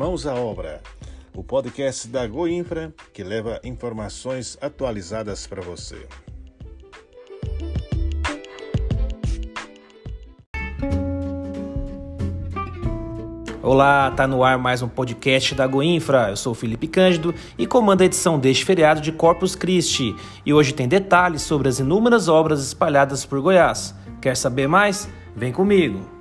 Mãos à Obra, o podcast da Goinfra que leva informações atualizadas para você. Olá, tá no ar mais um podcast da Goinfra. Eu sou Felipe Cândido e comando a edição deste feriado de Corpus Christi. E hoje tem detalhes sobre as inúmeras obras espalhadas por Goiás. Quer saber mais? Vem comigo!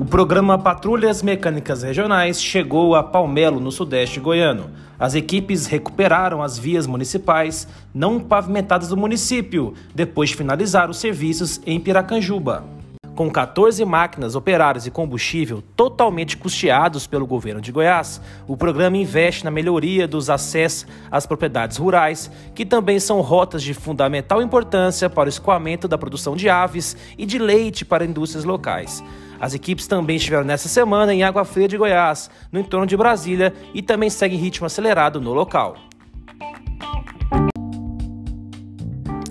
O programa Patrulhas Mecânicas Regionais chegou a Palmelo, no sudeste goiano. As equipes recuperaram as vias municipais não pavimentadas do município, depois de finalizar os serviços em Piracanjuba. Com 14 máquinas, operários e combustível totalmente custeados pelo governo de Goiás, o programa investe na melhoria dos acessos às propriedades rurais, que também são rotas de fundamental importância para o escoamento da produção de aves e de leite para indústrias locais. As equipes também estiveram nessa semana em Água Fria de Goiás, no entorno de Brasília, e também seguem ritmo acelerado no local.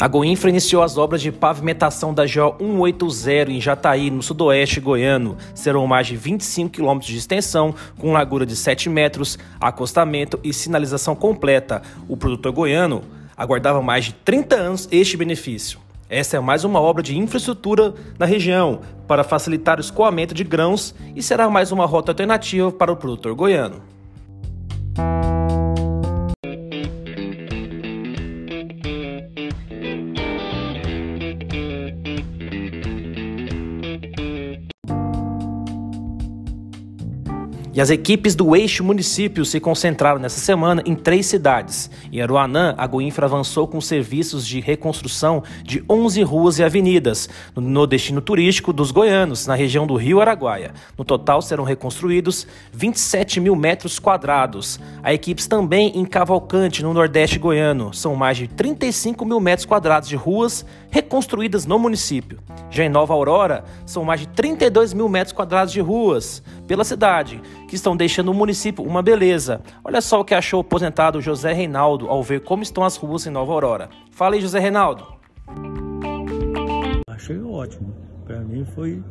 A Goinfra iniciou as obras de pavimentação da GO 180 em Jataí, no sudoeste goiano. Serão mais de 25 quilômetros de extensão, com largura de 7 metros, acostamento e sinalização completa. O produtor goiano aguardava mais de 30 anos este benefício. Essa é mais uma obra de infraestrutura na região para facilitar o escoamento de grãos e será mais uma rota alternativa para o produtor goiano. E as equipes do eixo município se concentraram nessa semana em três cidades. Em Aruanã, a Goinfra avançou com serviços de reconstrução de 11 ruas e avenidas no destino turístico dos goianos, na região do Rio Araguaia. No total serão reconstruídos 27 mil metros quadrados. Há equipes também em Cavalcante, no Nordeste goiano. São mais de 35 mil metros quadrados de ruas reconstruídas no município. Já em Nova Aurora, são mais de 32 mil metros quadrados de ruas pela cidade, que estão deixando o município uma beleza. Olha só o que achou o aposentado José Reinaldo ao ver como estão as ruas em Nova Aurora. Fala aí, José Reinaldo. Achei ótimo. Para mim foi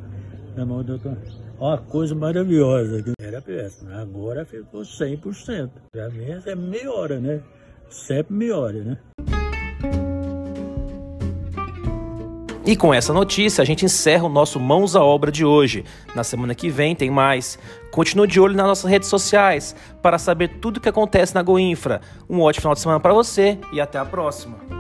na mão do uma coisa maravilhosa. Era péssimo, agora ficou 100%. Para mim é melhora, né? Sempre melhora, né? E com essa notícia, a gente encerra o nosso Mãos à Obra de hoje. Na semana que vem tem mais. Continue de olho nas nossas redes sociais para saber tudo o que acontece na GoInfra. Um ótimo final de semana para você e até a próxima.